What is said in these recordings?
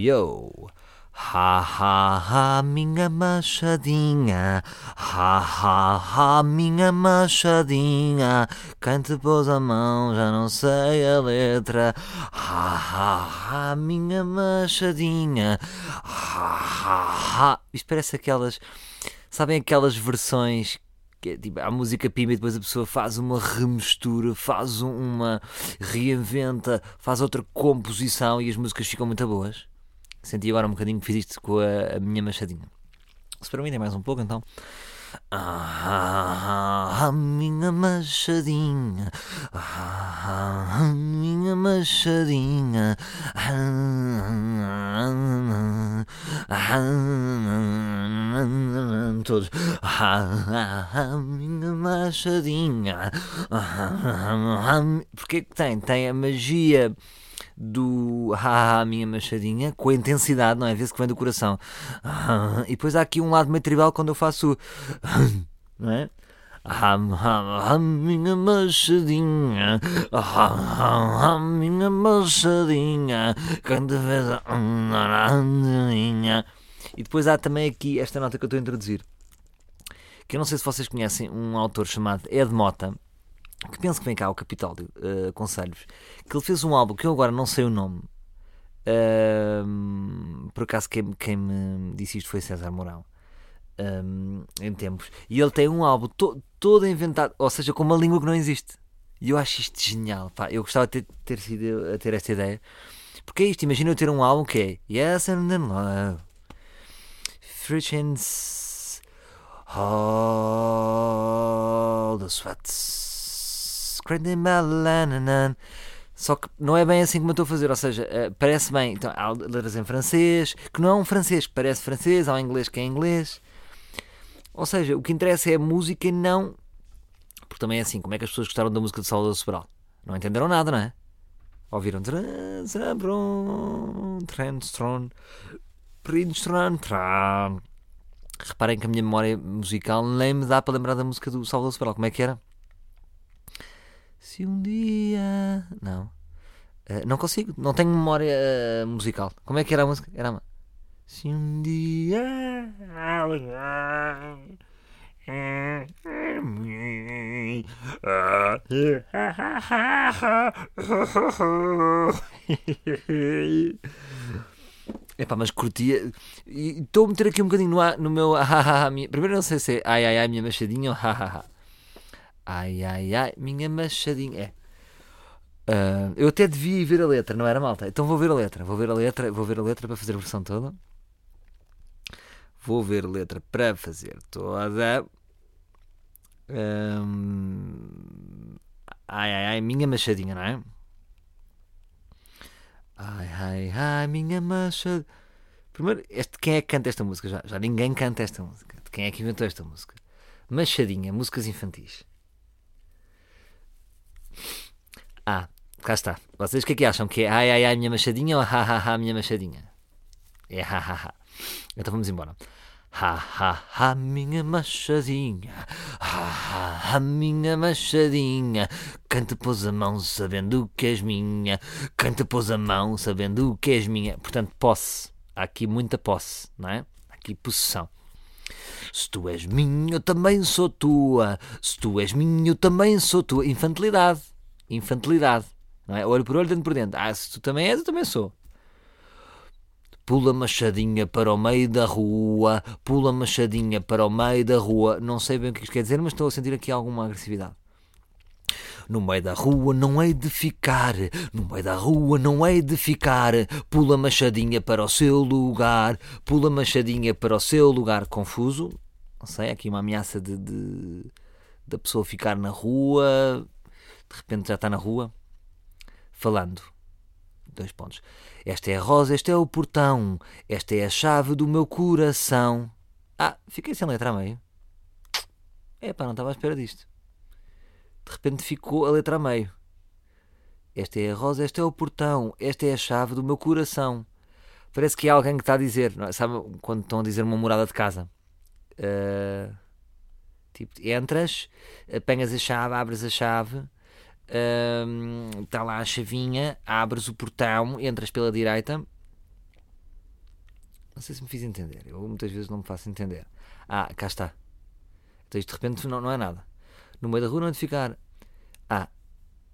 yo. Ha ha ha, minha machadinha. Ha ha ha, minha machadinha. Quem te pôs a mão, já não sei a letra. Ha ha ha, minha machadinha. Ha ha ha. Isto parece aquelas. Sabem aquelas versões que é, tipo, a música pima e depois a pessoa faz uma remistura, faz uma reinventa, faz outra composição e as músicas ficam muito boas. Senti agora um bocadinho que fiz isto com a, a minha machadinha. Se para mim tem mais um pouco, então. Ah, a minha machadinha, ah, a minha machadinha, ah, todos, a minha machadinha, porque que tem? Tem a magia do haha, minha machadinha, com a intensidade, não é? Vê-se que vem do coração. E depois há aqui um lado meio tribal quando eu faço. Não é? Ham, minha machadinha, ham, minha machadinha, quando vês a E depois há também aqui esta nota que eu estou a introduzir, que eu não sei se vocês conhecem um autor chamado Ed Mota, que penso que vem cá ao Capitólio, uh, aconselho-vos, que ele fez um álbum que eu agora não sei o nome. Uh, por acaso quem, quem, me disse isto foi César Mourão um, em tempos. E ele tem um álbum to, todo inventado, ou seja, com uma língua que não existe. E eu acho isto genial. Pá. Eu gostava de ter, ter sido a ter esta ideia. Porque é isto, imagina eu ter um álbum que é Yes and then Love. Friends. All the sweats. Só que não é bem assim como eu estou a fazer, ou seja, uh, parece bem. Então, há letras em francês, que não é um francês que parece francês, há um inglês que é inglês. Ou seja, o que interessa é a música e não. Porque também é assim, como é que as pessoas gostaram da música de Salvador Sobral? Não entenderam nada, não é? Ouviram. Reparem que a minha memória musical nem me dá para lembrar da música do Salvador Sobral. Como é que era? Se um dia. Não. Uh, não consigo. Não tenho memória uh, musical. Como é que era a música? Era uma. Se um dia. Epá, mas curtia. Estou a meter aqui um bocadinho no, no meu. Primeiro não sei se é ai ai ai minha machadinha ou ha Ai, ai, ai, minha machadinha. É. Uh, eu até devia ir ver a letra, não era malta? Então vou ver a letra, vou ver a letra, vou ver a letra para fazer a versão toda. Vou ver a letra para fazer toda. Um, ai, ai, ai, minha machadinha, não é? Ai, ai, ai, minha machadinha. Primeiro, este, quem é que canta esta música? Já, já ninguém canta esta música. Quem é que inventou esta música? Machadinha, músicas infantis. Ah, cá está. Vocês o que é que acham? Que é ai ai ai minha machadinha ou ha ha ha minha machadinha? É ha ha ha. Então vamos embora. Ha ha ha minha machadinha, ha ha ha minha machadinha. Te pôs a mão sabendo que és minha? Te pôs a mão sabendo que és minha? Portanto, posse. Há aqui muita posse, não é? Há aqui possessão. Se tu és minha, eu também sou tua. Se tu és minha, eu também sou tua. Infantilidade. Infantilidade. Não é? Olho por olho, dentro por dentro. Ah, se tu também és, eu também sou. Pula machadinha para o meio da rua, pula machadinha para o meio da rua. Não sei bem o que isto quer dizer, mas estou a sentir aqui alguma agressividade. No meio da rua não hei de ficar, no meio da rua não hei de ficar. Pula machadinha para o seu lugar, pula machadinha para o seu lugar. Confuso, não sei, aqui uma ameaça de, de da pessoa ficar na rua, de repente já está na rua, falando. Dois pontos. Esta é a rosa, este é o portão, esta é a chave do meu coração. Ah, fiquei sem letra a meio. É não estava à espera disto de repente ficou a letra a meio. Esta é a rosa, este é o portão, esta é a chave do meu coração. Parece que é alguém que está a dizer, é? sabe quando estão a dizer uma morada de casa? Uh, tipo, entras, apanhas a chave, abres a chave, uh, está lá a chavinha, abres o portão, entras pela direita Não sei se me fiz entender. Eu muitas vezes não me faço entender. Ah, cá está. Então isto de repente não, não é nada. No meio da rua não é de ficar. Ah,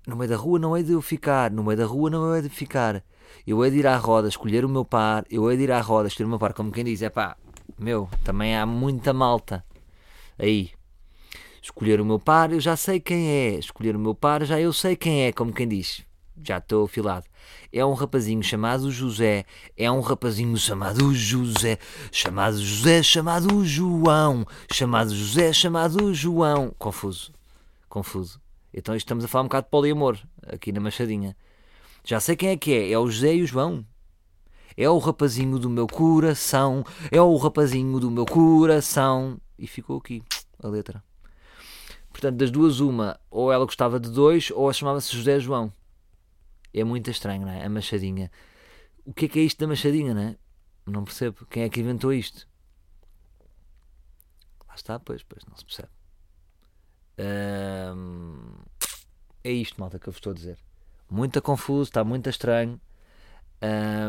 no meio da rua não é de eu ficar. No meio da rua não é de ficar. Eu hei de ir à roda, escolher o meu par. Eu hei de ir à roda, escolher o meu par. Como quem diz, é pá, meu, também há muita malta. Aí. Escolher o meu par, eu já sei quem é. Escolher o meu par, já eu sei quem é. Como quem diz. Já estou afilado. É um rapazinho chamado José. É um rapazinho chamado José. Chamado José, chamado João. Chamado José, chamado João. Confuso. Confuso. Então estamos a falar um bocado de poliamor aqui na Machadinha. Já sei quem é que é. É o José e o João. É o rapazinho do meu coração. É o rapazinho do meu coração. E ficou aqui a letra. Portanto, das duas, uma, ou ela gostava de dois, ou chamava-se José João. É muito estranho, não é? A Machadinha. O que é que é isto da Machadinha, não é? Não percebo. Quem é que inventou isto? Lá está, pois, pois, não se percebe. Hum, é isto, malta, que eu vos estou a dizer. Muito confuso, está muito estranho.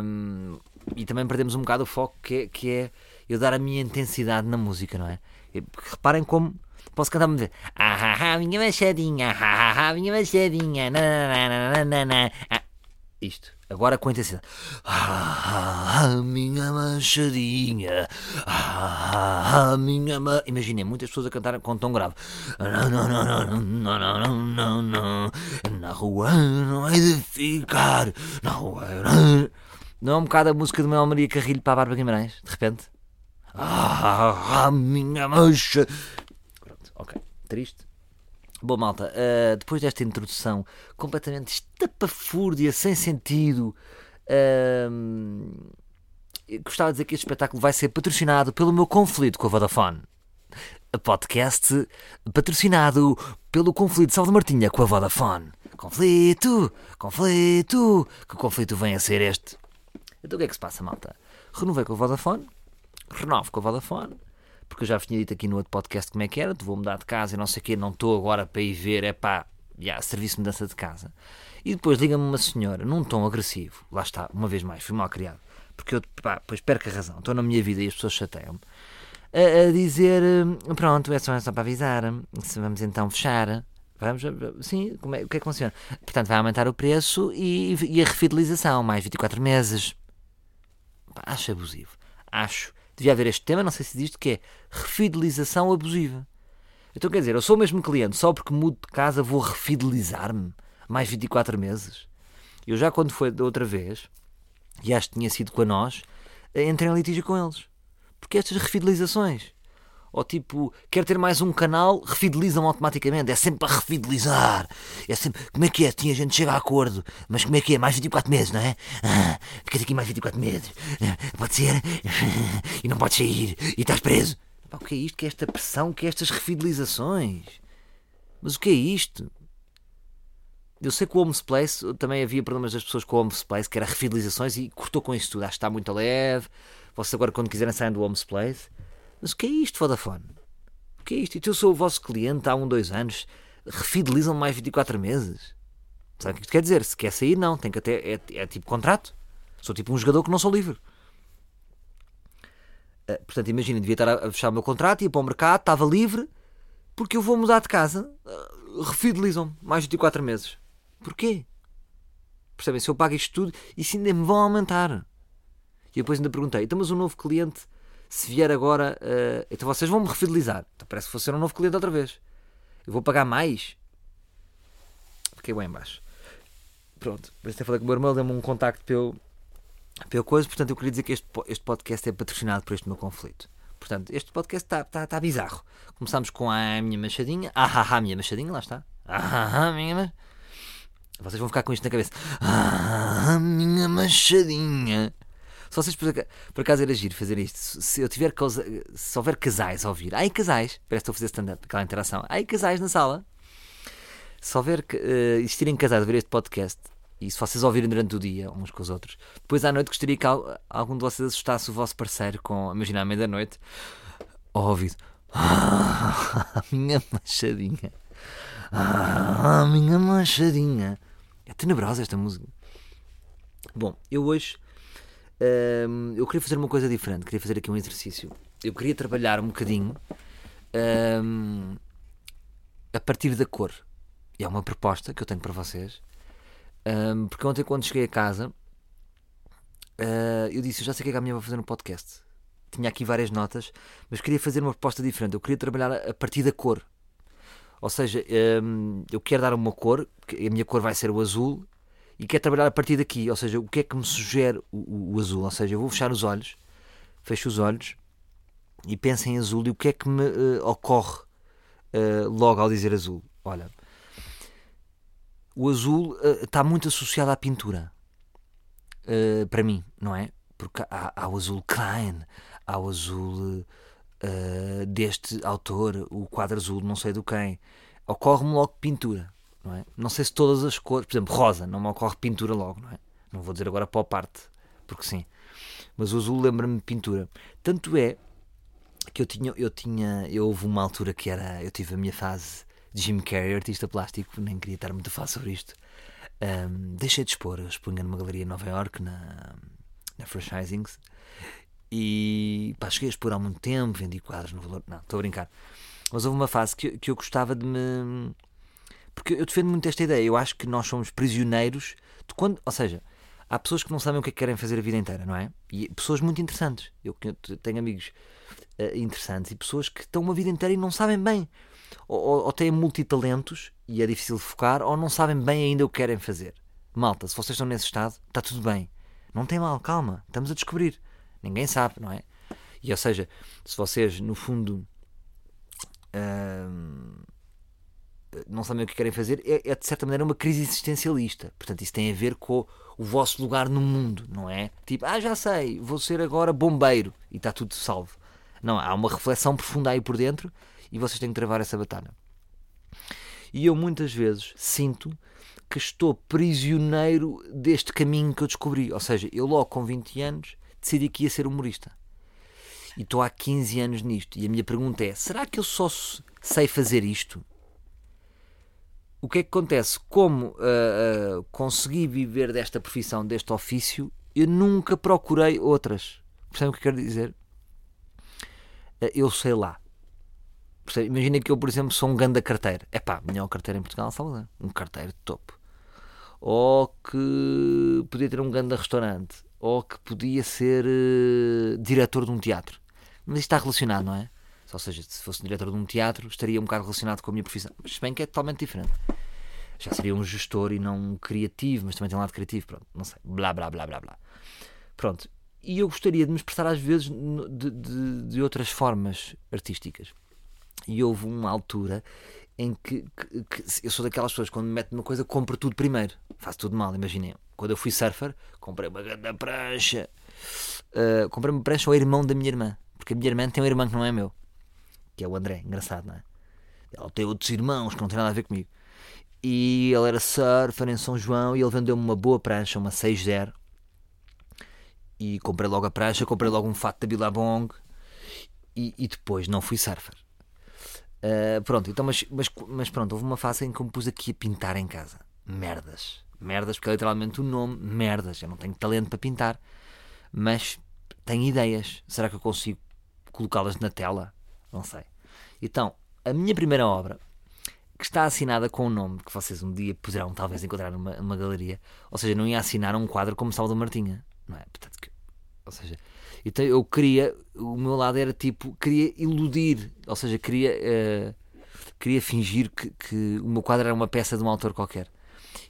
Hum, e também perdemos um bocado o foco que é, que é eu dar a minha intensidade na música, não é? Reparem como posso cantar muito ah, ah, ah, minha machadinha, ah, ah, ah, minha machadinha, nananana, ah, isto, agora com intensidade. Ah, ah, minha machadinha, ah, ah, minha ma... Imaginem muitas pessoas a cantar com tom grave. Na rua não é de ficar, na rua não. Não é um bocado a música do Manuel Maria Carrilho para a Bárbara Guimarães, de repente? Ah, minha mancha. Pronto, ok. Triste. Bom, malta, uh, depois desta introdução completamente estapafúrdia, sem sentido, uh, gostava de dizer que este espetáculo vai ser patrocinado pelo meu conflito com a Vodafone. Podcast patrocinado pelo conflito Salve Martinha com a Vodafone. Conflito, conflito, que conflito vem a ser este? Então o que é que se passa, malta? Renovei com a Vodafone, renovo com a Vodafone, porque eu já vos tinha dito aqui no outro podcast como é que era, vou mudar de casa e não sei o quê, não estou agora para ir ver, é pá, já, serviço de mudança de casa. E depois liga-me uma senhora, num tom agressivo, lá está, uma vez mais, fui mal criado, porque eu, pá, depois perco a razão, estou na minha vida e as pessoas chateiam-me, a, a, dizer, pronto, é só, é só para avisar, se vamos então fechar, Vamos, sim, como é, o que é que funciona? Portanto, vai aumentar o preço e, e a refidelização, mais 24 meses. Pá, acho abusivo. Acho devia haver este tema, não sei se existe, que é refidelização abusiva. Então quer dizer, eu sou o mesmo cliente, só porque mudo de casa vou refidelizar-me mais 24 meses. Eu já quando foi da outra vez, e acho que tinha sido com a nós, entrei em litígio com eles. Porque estas refidelizações ou tipo, quer ter mais um canal, refidelizam automaticamente. É sempre para refidelizar. É sempre, como é que é? Tinha gente chega a acordo, mas como é que é? Mais 24 meses, não é? Ah, ficas aqui mais 24 meses. Pode ser? E não podes sair. E estás preso. o que é isto? Que é esta pressão? Que é estas refidelizações? Mas o que é isto? Eu sei que o Homes Place também havia problemas das pessoas com o Homes Place, que era refidelizações, e cortou com isso tudo. Acho que está muito leve. Vocês agora, quando quiserem sair do Homes Place, mas o que é isto, Vodafone? O que é isto? E eu sou o vosso cliente há um, dois anos, refidelizam mais 24 meses. Sabe o que isto quer dizer? Se quer sair, não. Tem que até, é, é tipo contrato. Sou tipo um jogador que não sou livre. Uh, portanto, imagina, devia estar a fechar o meu contrato, ia para o mercado, estava livre, porque eu vou mudar de casa. Uh, refidelizam mais 24 meses. Porquê? Percebem? Se eu pago isto tudo, isso ainda me vão aumentar. E depois ainda perguntei, então, mas um novo cliente se vier agora, uh, então vocês vão me refidelizar. Então parece que vou ser um novo cliente outra vez. Eu vou pagar mais. Fiquei bem em baixo. Pronto, por isso falei com o meu irmão, deu-me um contacto pelo, pelo coisa. Portanto, eu queria dizer que este, este podcast é patrocinado por este meu conflito. Portanto, este podcast está tá, tá bizarro. Começámos com a minha machadinha. Ah, ah, ah, minha machadinha, lá está. Ah, ah, minha machadinha. Vocês vão ficar com isto na cabeça. Ah, minha machadinha. Se vocês por acaso era giro fazer isto, se eu tiver se houver casais a ouvir, aí casais, parece que estou a fazer stand-up, aquela interação, aí casais na sala. Se houver uh, existirem casais a ver este podcast, e se vocês ouvirem durante o dia, uns com os outros, depois à noite gostaria que algum de vocês assustasse o vosso parceiro com, imagina, à meia-noite, ao ouvido. Ah, minha machadinha. Ah, minha machadinha. É tenebrosa esta música. Bom, eu hoje Eu queria fazer uma coisa diferente, queria fazer aqui um exercício. Eu queria trabalhar um bocadinho a partir da cor. E é uma proposta que eu tenho para vocês. Porque ontem, quando cheguei a casa, ah, eu disse: Eu já sei o que é que a minha vai fazer no podcast. Tinha aqui várias notas, mas queria fazer uma proposta diferente. Eu queria trabalhar a partir da cor. Ou seja, eu quero dar uma cor, a minha cor vai ser o azul, e quero trabalhar a partir daqui. Ou seja, o que é que me sugere o, o- azul? Ou seja, eu vou fechar os olhos, fecho os olhos e penso em azul e o que é que me eh, ocorre eh, logo ao dizer azul? Olha, o azul eh, está muito associado à pintura. Para mim, não é? Porque há, há o azul Klein, há o azul deste autor, o quadro azul, não sei do quem. Ocorre-me logo pintura, não é? Não sei se todas as cores, por exemplo, rosa, não me ocorre pintura logo, não é? Não vou dizer agora pop art, porque sim. Mas o azul lembra-me de pintura. Tanto é que eu tinha, eu tinha, eu houve uma altura que era, eu tive a minha fase de Jim Carrey, artista plástico, nem queria estar muito a falar sobre isto. Ahm, deixei de expor, eu expunha numa galeria em Nova York, na, na Franchisings, e pá, cheguei a expor há muito tempo, vendi quadros no valor, não, estou a brincar. Mas houve uma fase que, que eu gostava de me. Porque eu defendo muito esta ideia, eu acho que nós somos prisioneiros de quando. Ou seja, há pessoas que não sabem o que é que querem fazer a vida inteira, não é? E pessoas muito interessantes. Eu tenho amigos eh, interessantes e pessoas que estão uma vida inteira e não sabem bem. Ou, ou, ou têm multitalentos e é difícil focar, ou não sabem bem ainda o que querem fazer. Malta, se vocês estão nesse estado, está tudo bem. Não tem mal, calma, estamos a descobrir. Ninguém sabe, não é? E ou seja, se vocês no fundo ahm, não sabem o que querem fazer, é, é, de certa maneira uma crise existencialista. Portanto, isso tem a ver com o vosso lugar no mundo, não é? Tipo, ah, já sei, vou ser agora bombeiro e está tudo salvo. Não, há uma reflexão profunda aí por dentro e vocês têm que travar essa batalha. E eu muitas vezes sinto que estou prisioneiro deste caminho que eu descobri. Ou seja, eu logo com 20 anos decidi que ia ser humorista. E estou há 15 anos nisto. E a minha pergunta é: será que eu só sei fazer isto? O que é que acontece? Como ah, ah, consegui viver desta profissão, deste ofício, eu nunca procurei outras. Percebem o que quero dizer? Ah, eu sei lá. Imagina que eu, por exemplo, sou um ganda carteiro. É pá, melhor carteiro em Portugal, Salvador. Um carteiro de topo. Ou que podia ter um ganda restaurante. Ou que podia ser diretor de um teatro. Mas isto está relacionado, não é? Ou seja, se fosse diretor de um teatro, estaria um bocado relacionado com a minha profissão. Mas se bem que é totalmente diferente. Já seria um gestor e não um criativo, mas também tem um lado criativo. Pronto, não sei. Blá, blá, blá, blá, blá. Pronto. E eu gostaria de me expressar às vezes de, de, de outras formas artísticas. E houve uma altura em que, que- que eu sou daquelas pessoas quando me meto numa coisa, compro tudo primeiro. Faço tudo mal, imaginem. Quando eu fui surfer, comprei uma grande prancha. Uh, comprei uma prancha ao irmão da minha irmã. Porque a minha irmã tem um irmão que não é meu. Que é o André, engraçado, não é? Ela tem outros irmãos que não têm nada a ver comigo. E ele era surfer em São João e ele vendeu-me uma boa prancha, uma 6-0. E comprei logo a prancha, comprei logo um fato da Billabong. E, e depois não fui surfer. Uh, pronto, então, mas, mas, mas pronto, houve uma fase em que eu me pus aqui a pintar em casa. Merdas. Merdas, porque é literalmente o nome, merdas. Eu não tenho talento para pintar, mas tenho ideias. Será que eu consigo colocá-las na tela? Não sei. Então, a minha primeira obra, que está assinada com um nome que vocês um dia poderão talvez encontrar numa, numa galeria, ou seja, não ia assinar um quadro como Salvador Martinha, não é? Portanto, que- ou seja, então eu queria, o meu lado era tipo, queria iludir, ou seja, queria, eh, queria fingir que, que o meu quadro era uma peça de um autor qualquer.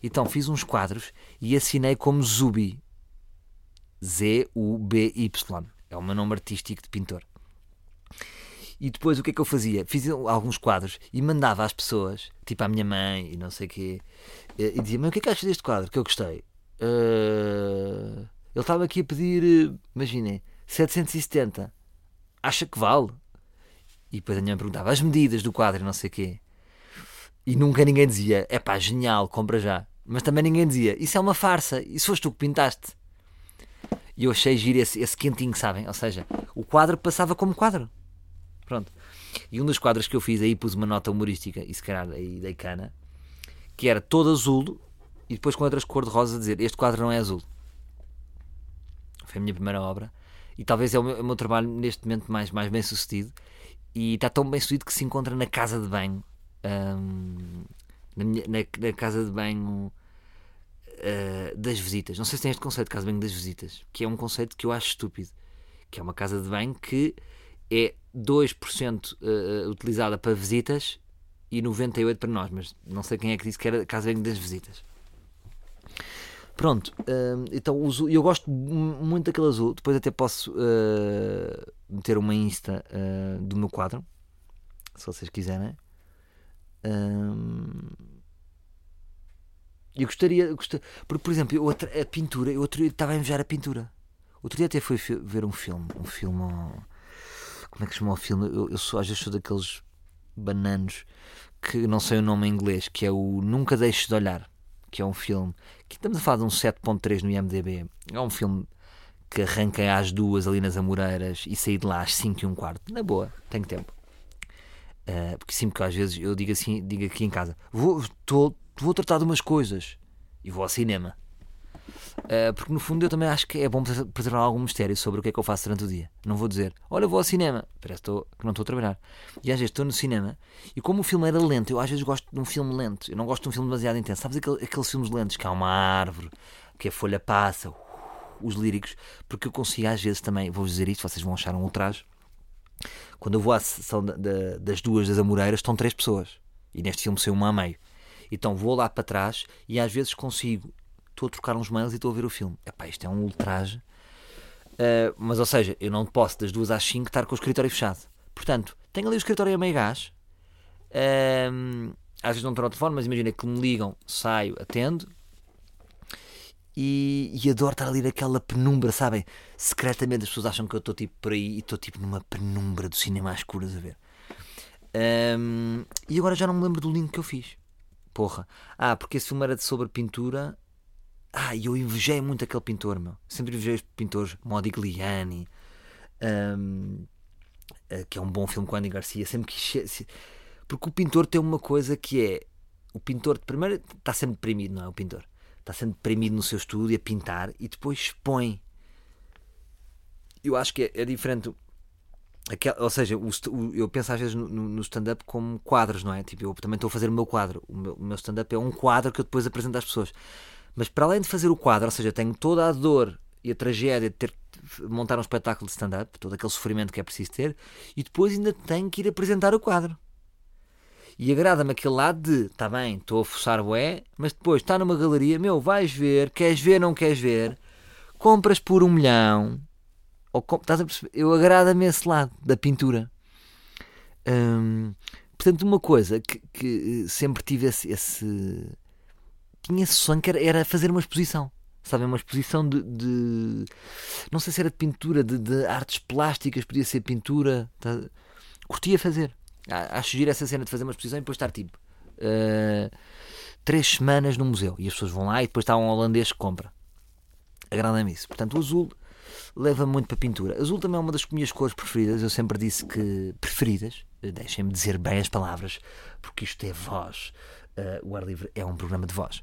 Então fiz uns quadros e assinei como Zubi. Z-U-B-Y. É o meu nome artístico de pintor. E depois o que é que eu fazia? Fiz alguns quadros e mandava às pessoas, tipo à minha mãe e não sei o quê, e e dizia: Mas o que é que achas deste quadro? Que eu gostei. "Ah, ele estava aqui a pedir, eh, imaginem, 770. Acha que vale? E depois a minha mãe perguntava as medidas do quadro e não sei o quê. E nunca ninguém dizia: É pá, genial, compra já. Mas também ninguém dizia: Isso é uma farsa, isso foste tu que pintaste. E eu achei giro esse, esse quentinho, sabem? Ou seja, o quadro passava como quadro. Pronto. E um dos quadros que eu fiz aí pus uma nota humorística, e se calhar aí dei cana, que era todo azul e depois com outras cor de rosa dizer: Este quadro não é azul. Foi a minha primeira obra. E talvez é o meu, o meu trabalho neste momento mais, mais bem sucedido. E está tão bem sucedido que se encontra na casa de banho. hum, na, minha- na- na casa de banho uh, das visitas. Não sei se tem este conceito de casa de banho das visitas, que é um conceito que eu acho estúpido. Que é uma casa de banho que é 2% uh, utilizada para visitas e 98% para nós, mas não sei quem é que disse que era casa das visitas. Pronto, hum, então o azul, eu gosto mu- muito daquele azul. Depois até posso uh, meter uma Insta uh, do meu quadro, se vocês quiserem. Hum, eu gostaria, eu porque, por exemplo, a pintura, eu estava a invejar a pintura. Outro dia até fui ver um filme, um filme, como é que chama o filme? Eu, eu sou, às vezes sou daqueles bananos que não sei o nome em inglês, que é o Nunca Deixes de Olhar, que é um filme que estamos a falar de um 7.3 no IMDB. É um filme que arranquei às duas ali nas Amoreiras e saí de lá às 5 e um quarto. Na boa, tenho tempo. Uh, porque sempre que às vezes eu digo assim, digo aqui em casa, vou, tô- vou tratar de umas coisas e vou ao cinema. Uh, porque no fundo eu também acho que é bom pres- preservar algum mistério sobre o que é que eu faço durante o dia. Não vou dizer, olha, vou ao cinema, parece que não estou a trabalhar. E às vezes estou no cinema e como o filme era lento, eu às vezes gosto de um filme lento, eu não gosto de um filme demasiado intenso. Sabes aquele- aqueles filmes lentos que há uma árvore, que a folha passa, uh, os líricos, porque eu consigo às vezes também, vou dizer isto, vocês vão achar um ultraje. Quando eu vou à sessão da- da- das duas das Amoreiras, estão três pessoas. E neste filme saiu uma a meio. Então vou lá para trás e às vezes consigo. Estou a trocar uns mails e estou a ver o filme. Epá, isto é um ultraje. Uh, mas, ou seja, eu não posso das duas às cinco estar com o escritório fechado. Portanto, tenho ali o escritório a meio gás. Um, às vezes não estou no telefone, mas imagina que me ligam, saio, atendo. E, e adoro estar ali naquela penumbra, sabem? Secretamente as pessoas acham que eu estou tipo por aí e estou tipo numa penumbra do cinema às escuras a ver. Um, e agora já não me lembro do link que eu fiz. Porra. Ah, porque esse filme era sobre pintura. Ah, eu invejei muito aquele pintor, meu. Sempre invejei os pintores, Modigliani, um, eh, que é um bom filme com Andy Garcia. Sempre quis. Porque o pintor tem uma coisa que é. O pintor, primeiro, está sempre deprimido, não é? O pintor. Está sempre deprimido no seu estúdio a pintar e depois expõe. Eu acho que é, é diferente. Aquela- ou seja, o o- eu penso às vezes no, no- stand-up como quadros, não é? Tipo, eu também estou a fazer o meu quadro. O meu, meu stand-up é um quadro que eu depois apresento às pessoas. Mas para além de fazer o quadro, ou seja, tenho toda a dor e a tragédia de ter de montar um espetáculo de stand-up, todo aquele sofrimento que é preciso ter, e depois ainda tenho que ir apresentar o quadro. E agrada-me aquele lado de, está bem, estou a forçar bué, mas depois está numa galeria, meu, vais ver, queres ver, não queres ver, compras por um milhão, ou estás a perceber? Eu agrada-me esse lado da pintura. Hum, portanto, uma coisa que, que eh, sempre tive esse, esse- tinha esse sonho que era, era fazer uma exposição. Sabem, uma exposição de, de- Não sei se era de pintura, de, de artes plásticas, podia ser pintura. tá? Curtia fazer. Acho giro essa cena de fazer uma exposição e depois estar tipo. eh, três semanas no museu. E as pessoas vão lá e depois está um holandês que compra. Agrada-me isso. Portanto, o azul leva muito para a pintura. Azul também é uma das minhas cores preferidas. Eu sempre disse que. preferidas. Deixem-me dizer bem as palavras, porque isto é voz. Eh, o ar livre é um programa de voz.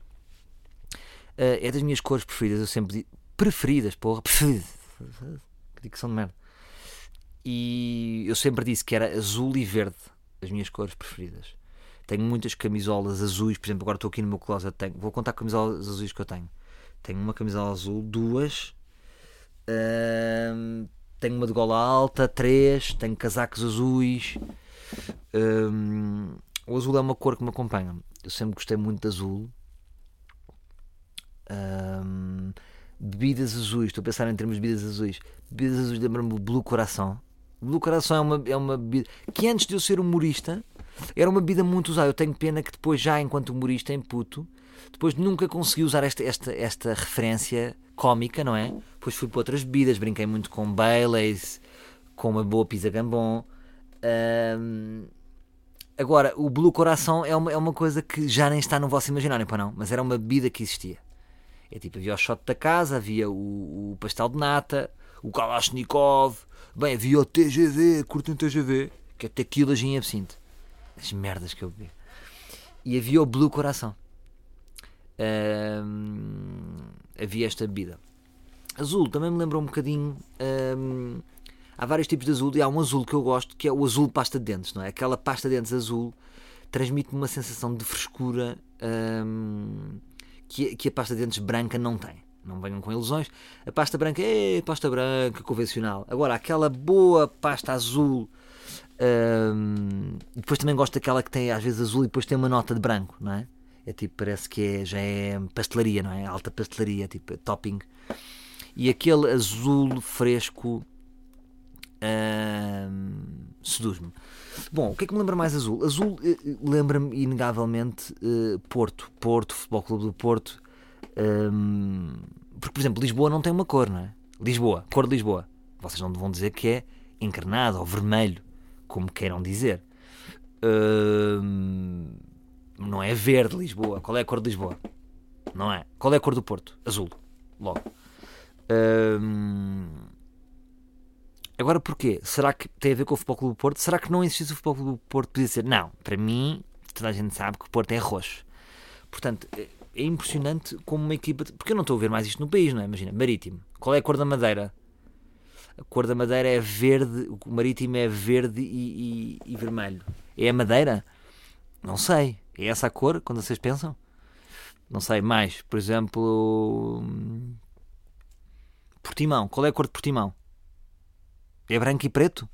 Eh, é das minhas cores preferidas. Eu sempre digo. preferidas, porra. Preferidas. Que dicção de merda. E eu sempre disse que era azul e verde as minhas cores preferidas. Tenho muitas camisolas azuis, por exemplo, agora estou aqui no meu closet. Tenho, vou contar camisolas azuis que eu tenho. Tenho uma camisola azul, duas, hum, tenho uma de gola alta, três, tenho casacos azuis. Hum, o azul é uma cor que me acompanha. Eu sempre gostei muito de azul. Hum, bebidas azuis, estou a pensar em termos de bebidas azuis. Bebidas azuis lembram-me o Blue Coração. Blue Coração é uma, é uma bebida que antes de eu ser humorista era uma bebida muito usada. Eu tenho pena que depois, já enquanto humorista em puto, depois nunca consegui usar esta, esta, esta referência cómica, não é? Depois fui para outras bebidas, brinquei muito com Baileys, com uma boa pizza gambon. Hum, agora, o Blue Coração é uma, é uma coisa que já nem está no vosso imaginário, para não? Mas era uma bebida que existia. É tipo, havia o shot da casa, havia o, o pastel de nata, o Kalashnikov, bem, havia o TGV, curtem TGV, que é tequila, gin absinto. As merdas que eu bebi. E havia o Blue Coração. Hum, havia esta bebida. Azul também me lembra um bocadinho. hum, há vários tipos de azul e há um azul que eu gosto que é o azul pasta de dentes, não é? Aquela pasta de dentes azul transmite-me uma sensação de frescura hum, que, que a pasta de dentes branca não tem. Não venham com ilusões. A pasta branca é pasta branca convencional. Agora, aquela boa pasta azul. hum, depois também gosto daquela que tem às vezes azul e depois tem uma nota de branco, não é? É tipo, parece que é, já é pastelaria, não é? Alta pastelaria, tipo topping. E aquele azul fresco hum, seduz-me. Bom, o que é que me lembra mais azul? Azul eh, lembra-me inegavelmente eh, Porto. Porto, Futebol Clube do Porto. Hum, porque, por exemplo, Lisboa não tem uma cor, não é? Lisboa, cor de Lisboa. Vocês não vão dizer que é encarnado ou vermelho, como queiram dizer. Hum, não é verde Lisboa. Qual é a cor de Lisboa? Não é? Qual é a cor do Porto? Azul. Logo. Hum, Agora porquê? Será que tem a ver com o Futebol Clube do Porto? Será que não existisse o Futebol Clube do Porto? Podia ser, não, para mim, toda a gente sabe que o Porto é roxo. Portanto, é é impressionante como uma equipa. Porque eu não estou a ver mais isto no país, não é? Imagina, Marítimo. Qual é a cor da madeira? A cor da madeira é verde, o Marítimo é verde e, e- e vermelho. É a madeira? Não sei. É essa a cor quando vocês pensam? Não sei. Mais, por exemplo. hum, Portimão. Qual é a cor de Portimão? É branco e preto?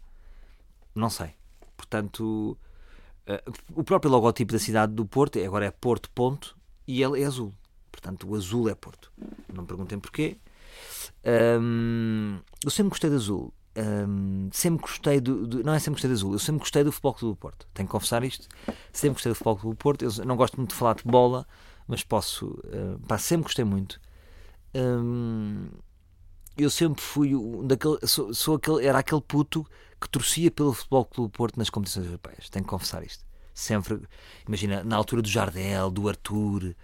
Não sei. Portanto, eh, o próprio logotipo da cidade do Porto é- agora é Porto Ponto e ele é azul. Portanto, o azul é Porto. Não me perguntem porquê. Hum, eu sempre gostei de azul. Hum, sempre gostei do, do- Não é sempre gostei de azul, eu sempre gostei do Futebol do Porto. Tenho que confessar isto. Sempre gostei do Futebol do Porto. Eu não gosto muito de falar de bola, mas posso. eh, pá, sempre gostei muito. Hum, eu sempre fui um daquele, sou, sou aquele, era aquele puto que torcia pelo Futebol Clube Porto nas competições europeias. Tenho que confessar isto. Sempre, imagina, na altura do Jardel, do Arthur,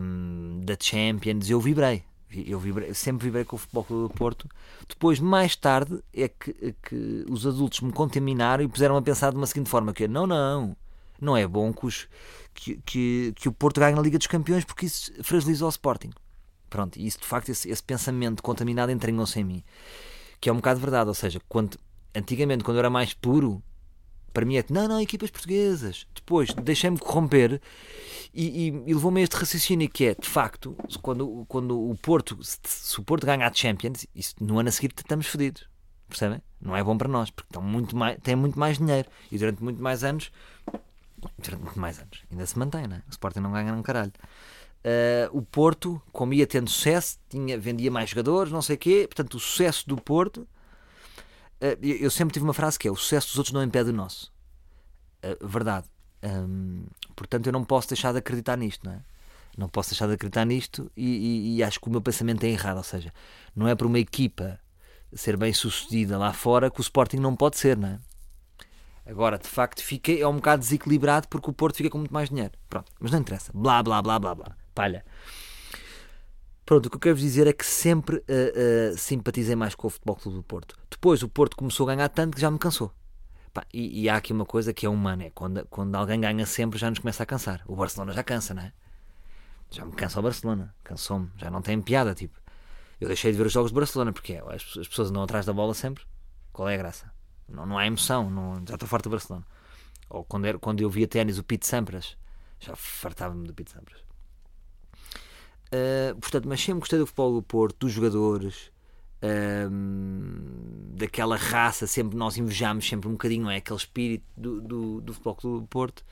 hum, da Champions, eu vibrei. Eu vibrei, sempre vibrei com o Futebol Clube do Porto. Depois, mais tarde, é que, é que os adultos me contaminaram e puseram a pensar de uma seguinte forma: que é, não, não, não é bom que, os- que, que, que o Porto ganhe na Liga dos Campeões porque isso fragiliza o Sporting. Pronto, e isso de facto, esse, esse pensamento contaminado entranhou-se em mim. Que é um bocado verdade, ou seja, quando, antigamente, quando eu era mais puro, para mim é que não, não, equipas portuguesas. Depois deixei-me corromper e, e, e levou-me a este raciocínio que é, de facto, quando, quando o Porto, se, se o Porto ganha a Champions, isso, no ano a seguir estamos fodidos. Percebem? Não é bom para nós, porque estão muito mais, têm muito mais dinheiro e durante muito mais anos, durante muito mais anos, ainda se mantém, não é? O Sporting não ganha um caralho. Uh, o Porto, como ia tendo sucesso, tinha, vendia mais jogadores, não sei o quê, portanto, o sucesso do Porto. uh, eu, sempre tive uma frase que é: o sucesso dos outros não impede o nosso. Uh, verdade. Um, portanto, eu não posso deixar de acreditar nisto, não é? Não posso deixar de acreditar nisto e, e- e acho que o meu pensamento é errado. Ou seja, não é para uma equipa ser bem sucedida lá fora que o Sporting não pode ser, não é? Agora, de facto, fica, é um bocado desequilibrado porque o Porto fica com muito mais dinheiro. Pronto, mas não interessa. Blá, blá, blá, blá, blá. Palha. Pronto, o que eu quero dizer é que sempre ah, ah, simpatizei mais com o Futebol Clube do Porto. Depois o Porto começou a ganhar tanto que já me cansou. Pá, e, e há aqui uma coisa que é humana: é quando, quando alguém ganha sempre já nos começa a cansar. O Barcelona já cansa, não é? Já me cansa o Barcelona. Cansou-me. Já não tem piada. Tipo, eu deixei de ver os jogos do Barcelona porque é, as, as pessoas andam atrás da bola sempre. Qual é a graça? Não, não há emoção. Não, já estou farto do Barcelona. Ou quando, era, quando eu via ténis o Pete Sampras, já fartava-me do Pete Sampras. Uh, portanto, mas sempre gostei do futebol do Porto, dos jogadores, daquela raça, sempre nós invejamos sempre um bocadinho, não é? Aquele espírito do, do, do futebol do Porto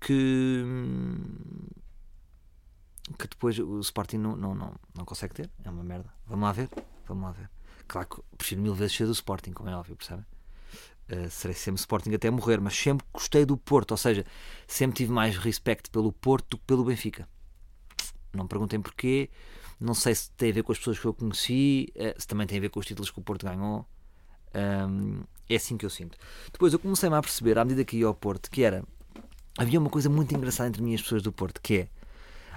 que, que depois o Sporting não, não, não, não consegue ter. É uma merda. Vamos lá ver. Vamos lá ver. Claro que prefiro mil vezes ser do Sporting, como é óbvio, percebem? Uh, serei sempre Sporting até morrer, mas sempre gostei do Porto, ou seja, sempre tive mais respeito pelo Porto do que pelo Benfica. Não me perguntem porquê, não sei se tem a ver com as pessoas que eu conheci, uh, se também tem a ver com os títulos que o Porto ganhou. Um, é assim que eu sinto. Depois eu comecei-me a perceber, à medida que ia ao Porto, que era. Havia uma coisa muito engraçada entre mim e as pessoas do Porto, que é.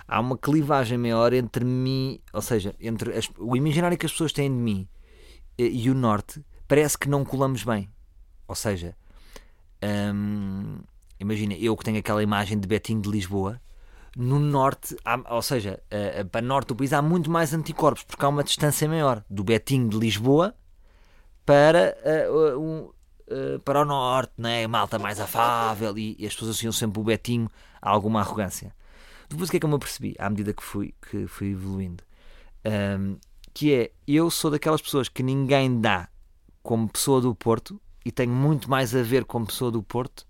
Há uma clivagem maior entre mim, ou seja, entre as- o imaginário que as pessoas têm de mim eh, e o Norte, parece que não colamos bem. Ou seja, hum, imagina, eu que tenho aquela imagem de Betinho de Lisboa, no norte, há- ou seja, eh, para norte do país há muito mais anticorpos, porque há uma distância maior do Betinho de Lisboa para, um, eh, para o norte, né? malta mais afável e, e as pessoas associam sempre o Betinho a alguma arrogância. Depois o que é que eu me apercebi à medida que fui, que fui evoluindo? Ahm, que é, eu sou daquelas pessoas que ninguém dá como pessoa do Porto e tenho muito mais a ver como pessoa do Porto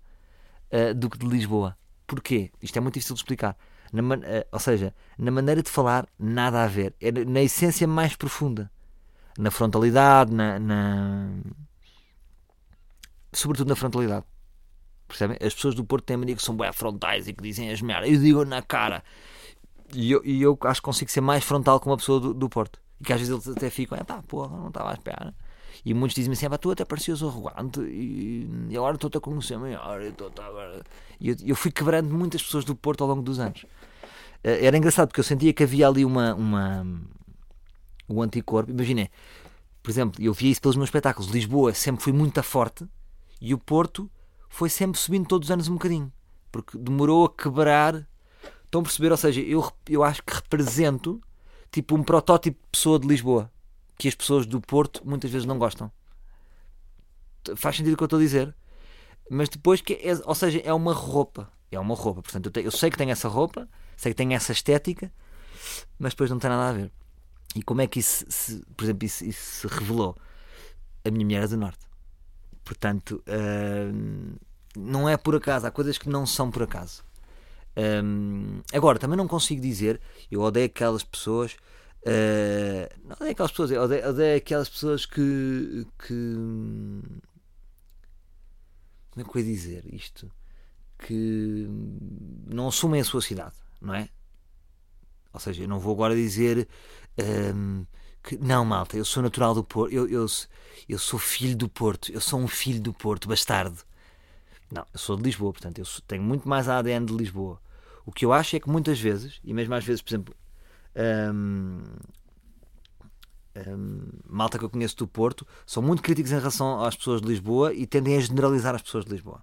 do que de Lisboa. Porquê? Isto é muito difícil de explicar. Na ah, ou seja, na maneira de falar, nada a ver. É na- essência mais profunda. Na frontalidade, na, na- Sobretudo na frontalidade. Percebem? As pessoas do Porto têm a mania que são bem frontais e que dizem as merdas. Eu digo na cara. E eu, e eu acho que consigo ser mais frontal com uma pessoa do, do Porto. E que às vezes eles até ficam, é pá, porra, não estava à espera. E muitos dizem assim, pá, tu até parecias arrogante e, e agora estou-te a conhecer melhor. E. E eu, eu fui quebrando muitas pessoas do Porto ao longo dos anos. Eh, Era engraçado porque eu sentia que havia ali uma, uma um anticorpo. Imaginem, por exemplo, eu via isso pelos meus espetáculos. Lisboa sempre foi muito forte e o Porto foi sempre subindo todos os anos um bocadinho. Porque demorou a quebrar. Estão a perceber? Ou seja, eu, eu acho que represento tipo um protótipo de pessoa de Lisboa que as pessoas do Porto muitas vezes não gostam. Faz sentido o que eu estou a dizer? Mas depois, que é, ou seja, é uma roupa. É uma roupa. Portanto, eu, te- eu sei que tenho essa roupa, sei que tenho essa estética, mas depois não tem nada a ver. E como é que isso, se, por exemplo, isso, isso se revelou? A minha mulher é do Norte. Portanto, hum, não é por acaso. Há coisas que não são por acaso. Hum, agora, também não consigo dizer, eu odeio aquelas pessoas. eh, não odeio aquelas pessoas, eu odeio, odeio aquelas pessoas que, que. Como é que eu ia dizer isto? Que não assumem a sua cidade, não é? Ou seja, eu não vou agora dizer hum, que não, malta, eu sou natural do Porto, eu, eu, eu sou filho do Porto, eu sou um filho do Porto, bastardo. Não, eu sou de Lisboa, portanto, eu tenho muito mais ADN de Lisboa. O que eu acho é que muitas vezes, e mesmo às vezes, por exemplo, hum, hum, malta que eu conheço do Porto, são muito críticos em relação às pessoas de Lisboa e tendem a generalizar as pessoas de Lisboa.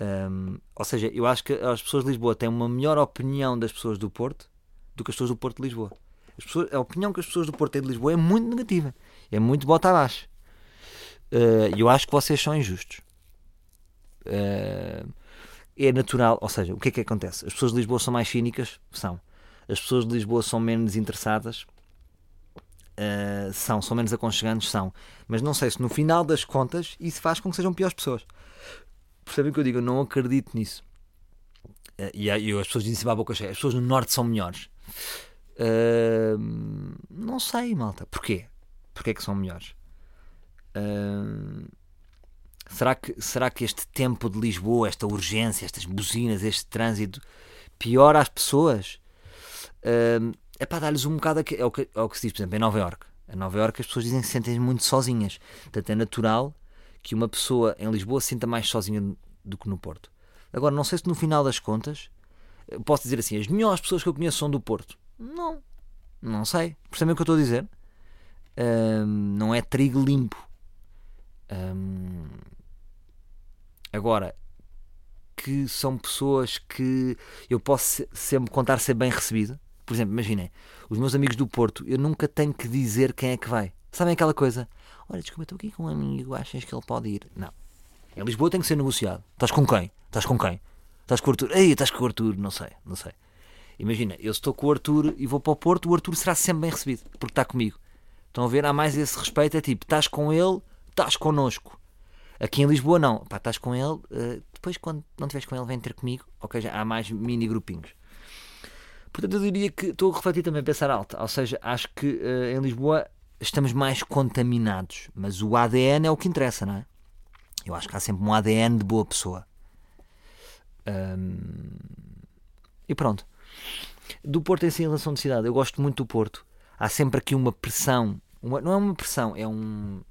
Hum, ou seja, eu acho que as pessoas de Lisboa têm uma melhor opinião das pessoas do Porto do que as pessoas do Porto de Lisboa. As pessoas- a opinião que as pessoas do Porto têm de Lisboa é muito negativa. É muito bota abaixo. E eu acho que vocês são injustos. Uh, é natural, ou seja, o que é que acontece? As pessoas de Lisboa são mais cínicas? São. As pessoas de Lisboa são menos interessadas? Uh, são. São menos aconchegantes? São. Mas não sei se no final das contas isso faz com que sejam piores pessoas. Percebem o que eu digo? Eu não acredito nisso. Uh, e, aí as pessoas dizem sempre à boca cheia: as pessoas no Norte são melhores. Uh, não sei, malta. Porquê? Porquê é que são melhores? Uh, será, que, será que este tempo de Lisboa, esta urgência, estas buzinas, este trânsito, piora as pessoas? Uh, é para dar-lhes um bocado. É o, que, é o que se diz, por exemplo, em Nova Iorque. Em Nova Iorque as pessoas dizem que se sentem muito sozinhas. Portanto, é natural que uma pessoa em Lisboa se sinta mais sozinha do que no Porto. Agora, não sei se no final das contas eu posso dizer assim: as melhores pessoas que eu conheço são do Porto. Não, não sei. Percebem o que eu estou a dizer? Não é trigo limpo. Agora, que são pessoas que eu posso se- sempre contar ser bem recebido. Por exemplo, imaginem, os meus amigos do Porto, eu nunca tenho que dizer quem é que vai. Sabem aquela coisa? Olha, desculpa, estou aqui com um amigo, achas que ele pode ir? Não. Em Lisboa tem que ser negociado. Estás com quem? Estás com quem? Estás com o Arthur? Ei, estás com o Arthur? Não sei, não sei. Imagina, eu estou com o Arthur e vou para o Porto, o Arthur será sempre bem recebido, porque está comigo. Estão a ver? Há mais esse respeito, é tipo, estás com ele, estás connosco. Aqui em Lisboa não, pá, estás com ele, eh, depois quando não estiveres com ele vem ter comigo, ok, já há mais mini grupinhos. Portanto, eu diria que estou a refletir também a pensar alto, ou seja, acho que eh, em Lisboa estamos mais contaminados, mas o ADN é o que interessa, não é? Eu acho que há sempre um ADN de boa pessoa. E pronto. Do Porto em si, em relação de cidade, eu gosto muito do Porto. Há sempre aqui uma pressão. uma- não é uma pressão, é um.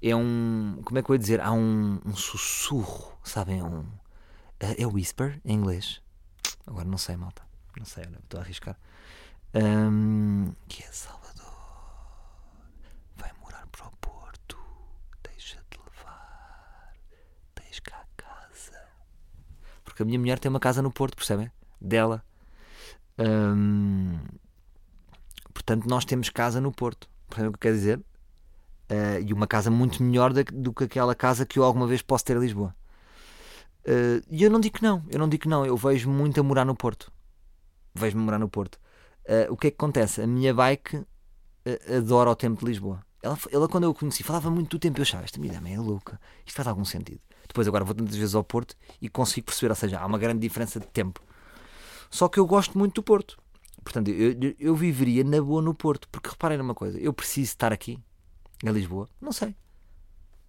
É um. Como é que eu ia dizer? Há um, um sussurro, sabem? É um. É whisper em inglês. Agora não sei, malta. Não sei, estou a arriscar. Hum, que é Salvador. Vai morar para o Porto. Deixa-te levar. Tens cá a casa. Porque a minha mulher tem uma casa no Porto, percebem? dela. Portanto, nós temos casa no Porto. Portanto, o que quer dizer? Uh, e uma casa muito melhor do, que aquela casa que eu alguma vez posso ter em Lisboa. Uh, e eu não digo que não, eu não digo que não, eu vejo muito a morar no Porto. Vejo-me morar no Porto. Uh, o que é que acontece? A minha bike adora o tempo de Lisboa. Ela, ela, quando eu a conheci, falava muito do tempo. Eu achava, esta minha é louca. Isto faz algum sentido. Depois, agora vou tantas vezes ao Porto e consigo perceber. Ou seja, há uma grande diferença de tempo. Só que eu gosto muito do Porto. Portanto, eu, eu, eu viveria na boa no Porto. Porque reparem numa coisa: eu preciso estar aqui, em Lisboa. Não sei.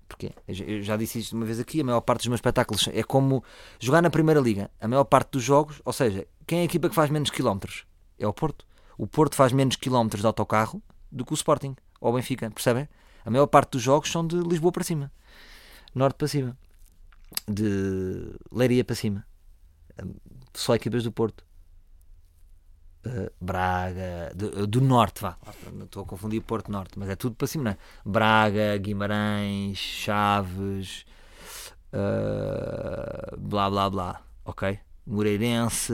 Porquê? Eu já disse isto uma vez aqui, a maior parte dos meus espetáculos é como jogar na Primeira Liga. A maior parte dos jogos, ou seja, quem é a equipa que faz menos quilómetros? É o Porto. O Porto faz menos quilómetros de autocarro do que o Sporting ou o Benfica, percebem? A maior parte dos jogos são de Lisboa para cima, Norte para cima, de Leiria para cima. Só equipas do Porto. Uh, Braga, do, do, Norte, vá. Não estou a confundir Porto Norte, mas é tudo para cima, não é? Braga, Guimarães, Chaves, uh, blá blá blá, ok? Moreirense,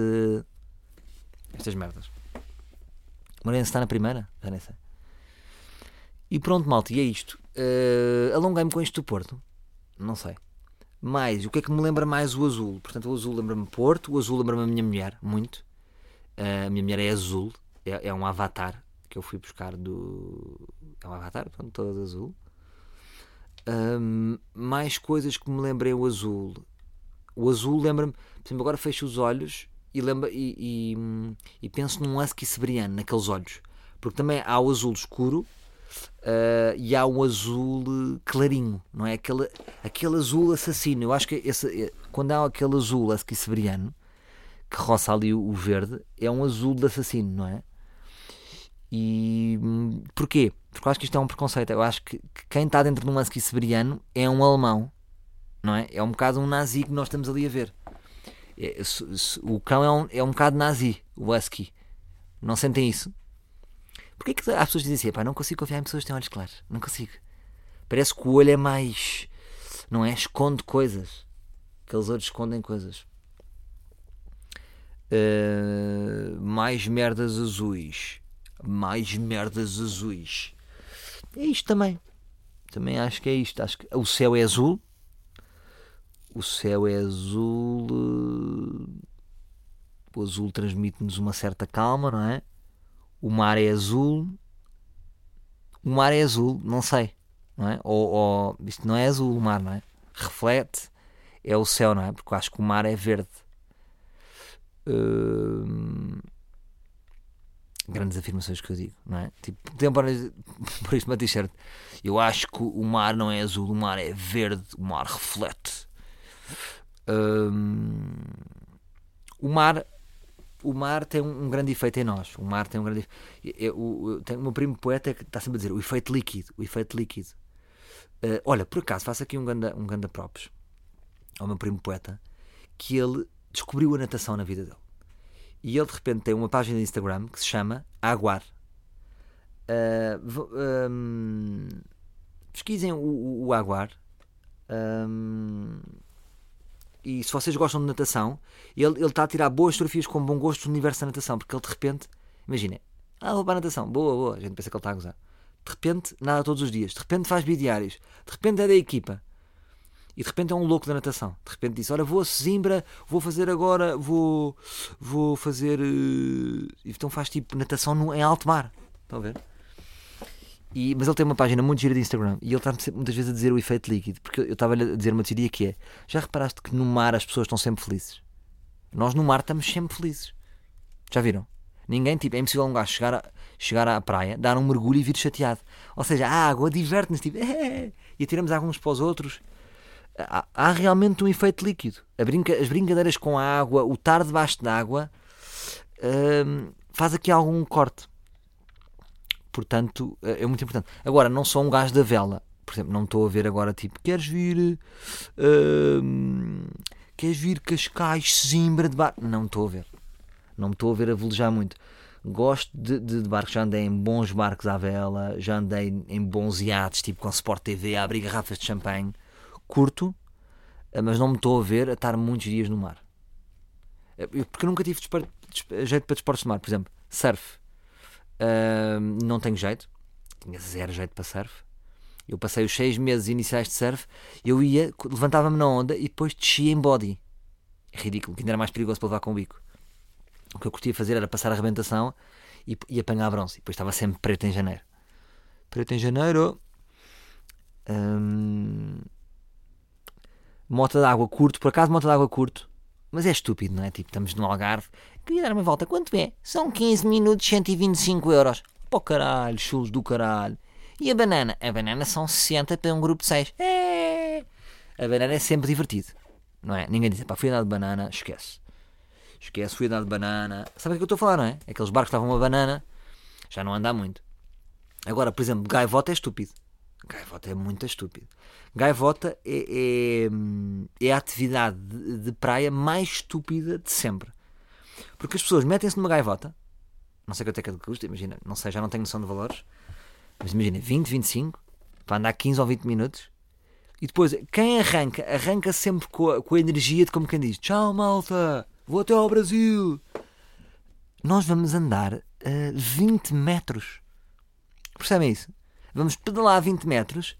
estas merdas. Moreirense está na primeira? Já nem sei. E pronto, malta, e é isto. Uh, Alonguei-me com isto do Porto? Não sei. Mais, o que é que me lembra mais o azul? Portanto, o azul lembra-me Porto, o azul lembra-me a minha mulher, muito. Uh, a minha mulher é azul, é, é, um avatar que eu fui buscar do. É um avatar, pronto, todo azul. Mais coisas que me lembrem o azul. O azul lembra-me. Por exemplo, agora fecho os olhos e, lembra, e, e, e, penso num husky naqueles olhos. Porque também há o azul escuro uh, e há o azul clarinho, não é? Aquele, aquele azul assassino. Eu acho que esse, quando há aquele azul siberiano que roça ali o verde, é um azul de assassino, não é? E porquê? Porque eu acho que isto é um preconceito. Eu acho que, que quem está dentro de um husky siberiano é um alemão, não é? É um bocado um nazi que nós estamos ali a ver. É, o cão é um, é um bocado nazi, o husky. Não sentem isso? Porquê que as pessoas dizem assim, pá, não consigo confiar em pessoas que têm olhos claros? Não consigo. Parece que o olho é mais, não é? Esconde coisas. Aqueles olhos escondem coisas. Uh, mais merdas azuis. Mais merdas azuis. É isto também. Também acho que é isto. Acho que o céu é azul. O céu é azul. Eh, o azul transmite-nos uma certa calma, não é? O mar é azul. O mar é azul, não sei. Não é? Ou, ou isto não é azul o mar, não é? Reflete. É o céu, não é? Porque eu acho que o mar é verde grandes afirmações que eu digo, não é? Tipo, tem por, por isto uma t-shirt. Eu acho que o mar não é azul, o mar é verde, o mar reflete. o mar o mar tem um, um, grande efeito em nós. O mar tem um grande eu, tenho o meu primo poeta que está sempre a dizer o efeito líquido, o efeito líquido. Uh, olha, por acaso faço aqui um ganda, um ganda props ao meu primo poeta que ele descobriu a natação na vida dele. E ele de repente tem uma página de Instagram que se chama Aguar. Uh, um, pesquisem o, o, o Aguar. Um, e se vocês gostam de natação, ele, ele está a tirar boas fotografias com bom gosto do universo da natação, porque ele de repente, imagina, ah, vou para a natação, boa, boa, a gente pensa que ele está a gozar. De repente, nada todos os dias, de repente faz bidiários, de repente é da equipa, e de repente é um louco da natação. De repente disse: Olha, vou a Sesimbra, vou fazer agora, vou, vou fazer. Uh... Então faz tipo natação no, em alto mar. Estão a ver? E, mas ele tem uma página muito gira de Instagram e ele está muitas vezes a dizer o efeito líquido. Porque eu estava a dizer uma teoria que é: Já reparaste que no mar as pessoas estão sempre felizes? Nós no mar estamos sempre felizes. Já viram? Ninguém, tipo, é impossível um gajo chegar, a, chegar à praia, dar um mergulho e vir chateado. Ou seja, a água diverte-nos, tipo, é, e atiramos água uns para os outros há, há realmente um efeito líquido. Brinca, as brincadeiras com a água, o estar debaixo d'água, hum, faz aqui algum corte. Portanto, é, é muito importante. Agora, não sou um gajo da vela. Por exemplo, não estou a ver agora, tipo, queres vir. Hum, queres vir Cascais, Zimbra de bar? Não estou a ver. Não me estou a ver a velejar muito. Gosto de, de, de, barcos, já andei em bons barcos à vela, já andei em bons iates, tipo com Sport TV, a abrir garrafas de champanhe curto, eh, mas não me estou a ver a estar muitos dias no mar. Eu- Porque eu nunca tive jeito para desportos de mar. Por exemplo, surf. Não tenho jeito. Tinha zero jeito para surf. Eu passei os seis meses iniciais de surf. Eu ia, levantava-me na onda e depois descia em body. É ridículo, que ainda era mais perigoso para levar com o bico. O que eu curtia fazer era passar a arrebentação e, e apanhar bronze. E depois estava sempre preto em janeiro. Preto em janeiro. Hum, Mota de água curto, por acaso mota de água curto. Mas é estúpido, não é? Tipo, estamos no Algarve. Queria dar uma volta. Quanto é? São 15 minutos, 125 euros. Pô caralho, chulos do caralho. E a banana? A banana são 60 para um grupo de 6. É. A banana é sempre divertido. Não é? Ninguém diz, pá, fui andar de banana, esquece. Esquece, fui andar de banana. Sabe o que eu estou a falar, não é? Aqueles barcos que estavam uma banana, já não anda muito. Agora, por exemplo, gaivota é estúpido. Gaivota é muito estúpido. Gaivota é, é, é a atividade de, de praia mais estúpida de sempre. Porque as pessoas metem-se numa gaivota, não sei quanto é que custa, imagina, não sei, já não tenho noção de valores, mas imagina, 20, 25, para andar 15 ou 20 minutos, e depois, quem arranca, arranca sempre com a, com a energia de como quem diz: Tchau, malta, vou até ao Brasil. Nós vamos andar a 20 metros. Percebem isso? Vamos pedalar 20 metros,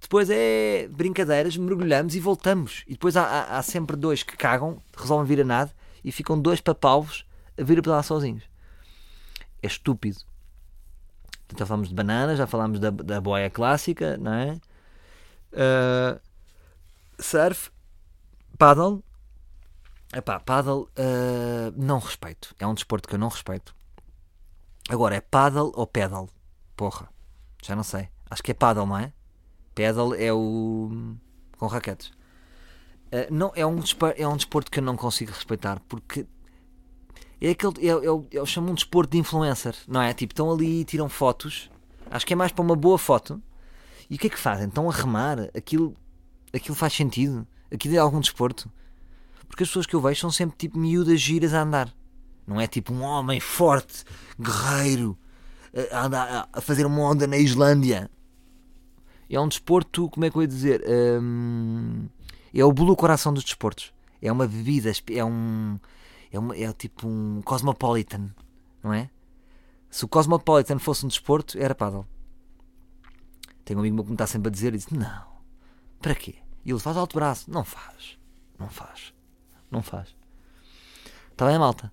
depois é brincadeiras, mergulhamos e voltamos. E depois há, há- há sempre dois que cagam, resolvem vir a nada e ficam dois papalvos a vir a pedalar sozinhos. É estúpido. Já falámos de bananas, já falámos da, da boia clássica, não é? Uh, surf, paddle. Epá, paddle uh, não respeito. É um desporto que eu não respeito. Agora, é paddle ou pedal? Porra, já não sei. Acho que é paddle, não é? Pedal é o. com raquetes. Uh, não, é, um é um desporto que eu não consigo respeitar porque é aquele. É, o- eu chamo um desporto de influencer, não é? Tipo, estão ali e tiram fotos. Acho que é mais para uma boa foto. E o que é que fazem? Estão a remar? Aquilo, aquilo faz sentido? Aquilo é algum desporto? Porque as pessoas que eu vejo são sempre tipo miúdas giras a andar. Não é tipo um homem forte, guerreiro, a, andar- a fazer uma onda na Islândia. É um desporto, como é que eu ia dizer? Hum, é o bolo coração dos desportos. É uma bebida, é um. É, uma- é tipo um cosmopolitan, não é? Se o cosmopolitan fosse um desporto, era paddle. Tenho um amigo meu que me está sempre a dizer e diz: Não, para quê? E ele faz alto braço. Não faz, não faz, não faz. Está bem, malta?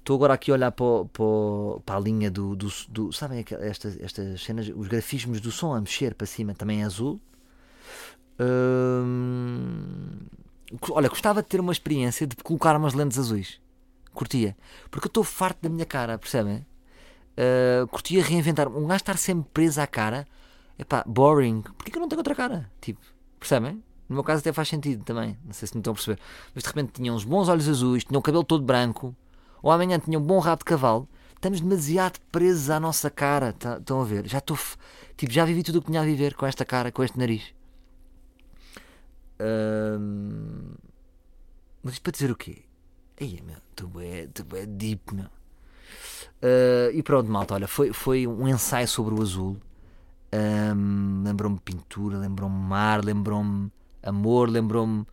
Estou agora aqui a olhar para, para, para a linha do, do, do- Sabem estas, estas cenas, os grafismos do som a mexer para cima também é azul. Hum, olha, gostava de ter uma experiência de colocar umas lentes azuis. Curtia. Porque eu estou farto da minha cara, percebem? Uh, curtia reinventar. Um gajo estar sempre preso à cara. Epá, boring. Porquê que eu não tenho outra cara? Tipo, percebem? No meu caso até faz sentido também. Não sei se me estão a perceber. Mas de repente tinha uns bons olhos azuis, tinha o cabelo todo branco. Ou amanhã tinha um bom rabo de cavalo. Estamos demasiado presos à nossa cara. Tá- Estão a ver? Já estou. Tipo, já vivi tudo o que tinha a viver com esta cara, com este nariz. Mas isto para dizer o quê? Aí, meu, tu é, tu é deep, meu. Uh, e pronto, malta, olha, foi, foi um ensaio sobre o azul. Um, lembrou-me pintura, lembrou-me mar, lembrou-me amor, lembrou-me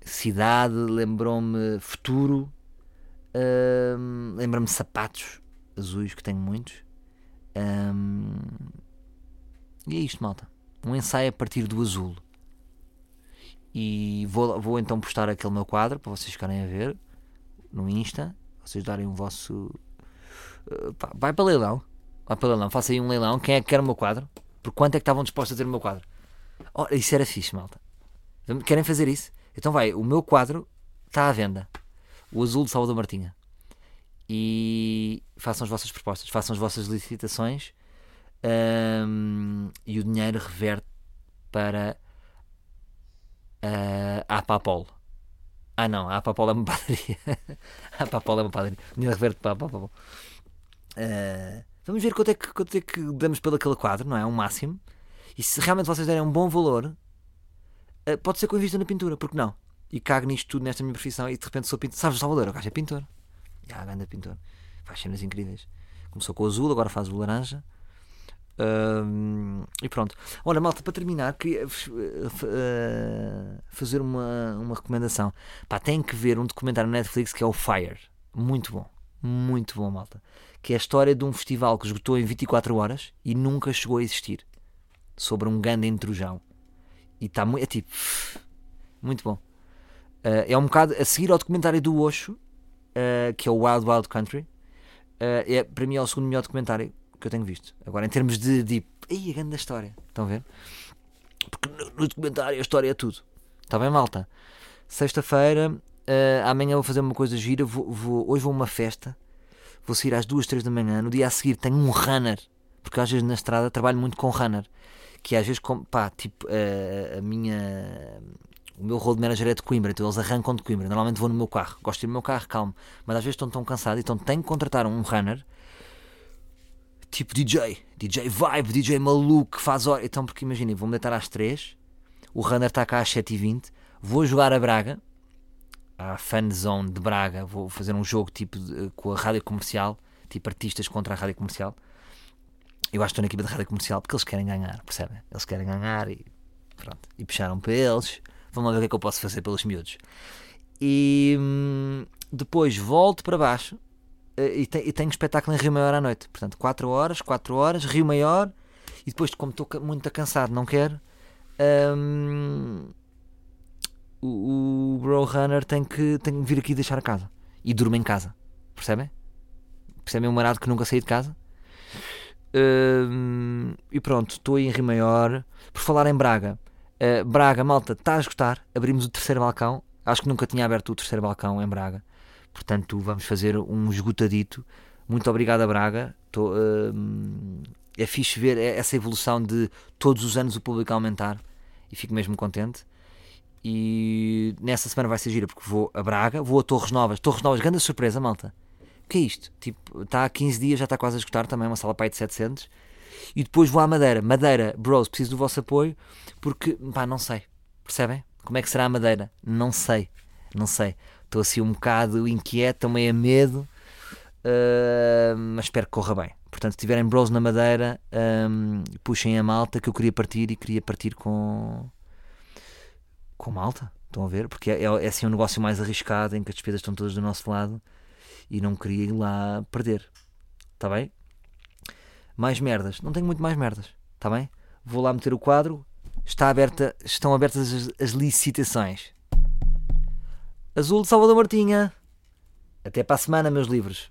cidade, lembrou-me futuro, um, lembrou-me sapatos azuis, que tenho muitos. Um, e é isto, malta. Um ensaio a partir do azul. E vou, vou então postar aquele meu quadro para vocês ficarem a ver no Insta. Vocês darem o vosso. Pá, vai para leilão. Vai para leilão. Faça aí um leilão. Quem é que quer o meu quadro? Por quanto é que estavam dispostos a ter o meu quadro? Oh, isso era fixe, malta. Querem fazer isso? Então vai, o meu quadro está à venda. O azul de Salvador Martinha. E façam as vossas propostas, façam as vossas licitações hum, e o dinheiro reverte para uh, a Apapol. Ah não, a Apapol é uma padaria. a Apapol é uma padaria. O dinheiro reverte para a Apapol. Uh, vamos ver quanto é, que, quanto é que damos pelo aquele quadro, não é? Um máximo. E se realmente vocês derem um bom valor, uh, pode ser que eu na pintura, porque não? E cago nisto tudo nesta minha profissão e de repente sou pintor. Sabes, o Salvador, o gajo é pintor. Já, grande pintor. Faz cenas incríveis. Começou com o azul, agora faz o laranja. Um, e pronto. Olha, malta, para terminar, queria uh, fazer uma, uma recomendação. Pá, tem que ver um documentário no Netflix que é o Fire. Muito bom. Muito bom, malta. Que é a história de um festival que esgotou em 24 horas e nunca chegou a existir. Sobre um grande intrujão. E está muito. É tipo. Muito bom. Uh, é um bocado a seguir ao documentário do Osho, uh, que é o Wild Wild Country. é, para mim é o segundo melhor documentário que eu tenho visto. Agora, em termos de. de Ei, a grande história. Estão a ver? Porque no, no documentário a história é tudo. Está bem, malta? Sexta-feira, uh, amanhã vou fazer uma coisa gira. Vou, vou, hoje vou a uma festa. Vou sair às duas, três da manhã. No dia a seguir tenho um runner. Porque às vezes na estrada trabalho muito com runner. Que às vezes, com, pá, tipo, uh, a minha. O meu rol de manager é de Coimbra, então eles arrancam de Coimbra. Normalmente vou no meu carro, gosto de ir no meu carro, calmo. Mas às vezes estão tão cansados, então tenho que contratar um runner tipo DJ, DJ vibe, DJ maluco que faz hora. Então, porque imaginem, vou-me deitar às 3, o runner está cá às 7h20, vou jogar a Braga, a fan zone de Braga, vou fazer um jogo tipo de, com a rádio comercial, tipo artistas contra a rádio comercial. Eu acho que estou na equipa de rádio comercial porque eles querem ganhar, percebem? Eles querem ganhar e pronto. E puxaram para eles. Vamos lá ver o que é que eu posso fazer pelos miúdos. E hum, depois volto para baixo eh, e, e tenho espetáculo em Rio Maior à noite. Portanto, 4 horas, 4 horas, Rio Maior. E depois, como estou muito cansado, não quero. Um, o, o Bro Runner tem que, tem que vir aqui deixar a casa. E durmo em casa. Percebem? Percebem o marado que nunca saí de casa? Um, e pronto, estou em Rio Maior. Por falar em Braga. Uh, Braga, malta, está a esgotar. Abrimos o terceiro balcão. Acho que nunca tinha aberto o terceiro balcão em Braga. Portanto, vamos fazer um esgotadito. Muito obrigado a Braga. Tô, uh, é fixe ver essa evolução de todos os anos o público aumentar e fico mesmo contente. E nessa semana vai ser gira porque vou a Braga, vou a Torres Novas. Torres Novas, grande surpresa, malta. O que é isto? Tipo, está há 15 dias, já está quase a escutar também, uma sala pai de 700. E depois vou à Madeira. Madeira, bros, preciso do vosso apoio porque, pá, não sei. Percebem? Como é que será a Madeira? Não sei. Não sei. Estou assim um bocado inquieto, também a medo, uh, mas espero que corra bem. Portanto, se tiverem bros na madeira, um, puxem a malta que eu queria partir e queria partir com com malta. Estão a ver? Porque é, é, é assim um negócio mais arriscado em que as despesas estão todas do nosso lado e não queria ir lá perder. Está bem? Mais merdas. Não tenho muito mais merdas. Está bem? Vou lá meter o quadro. Está aberta, estão abertas as, as licitações. Azul de Salvador Martinha. Até para a semana, meus livros.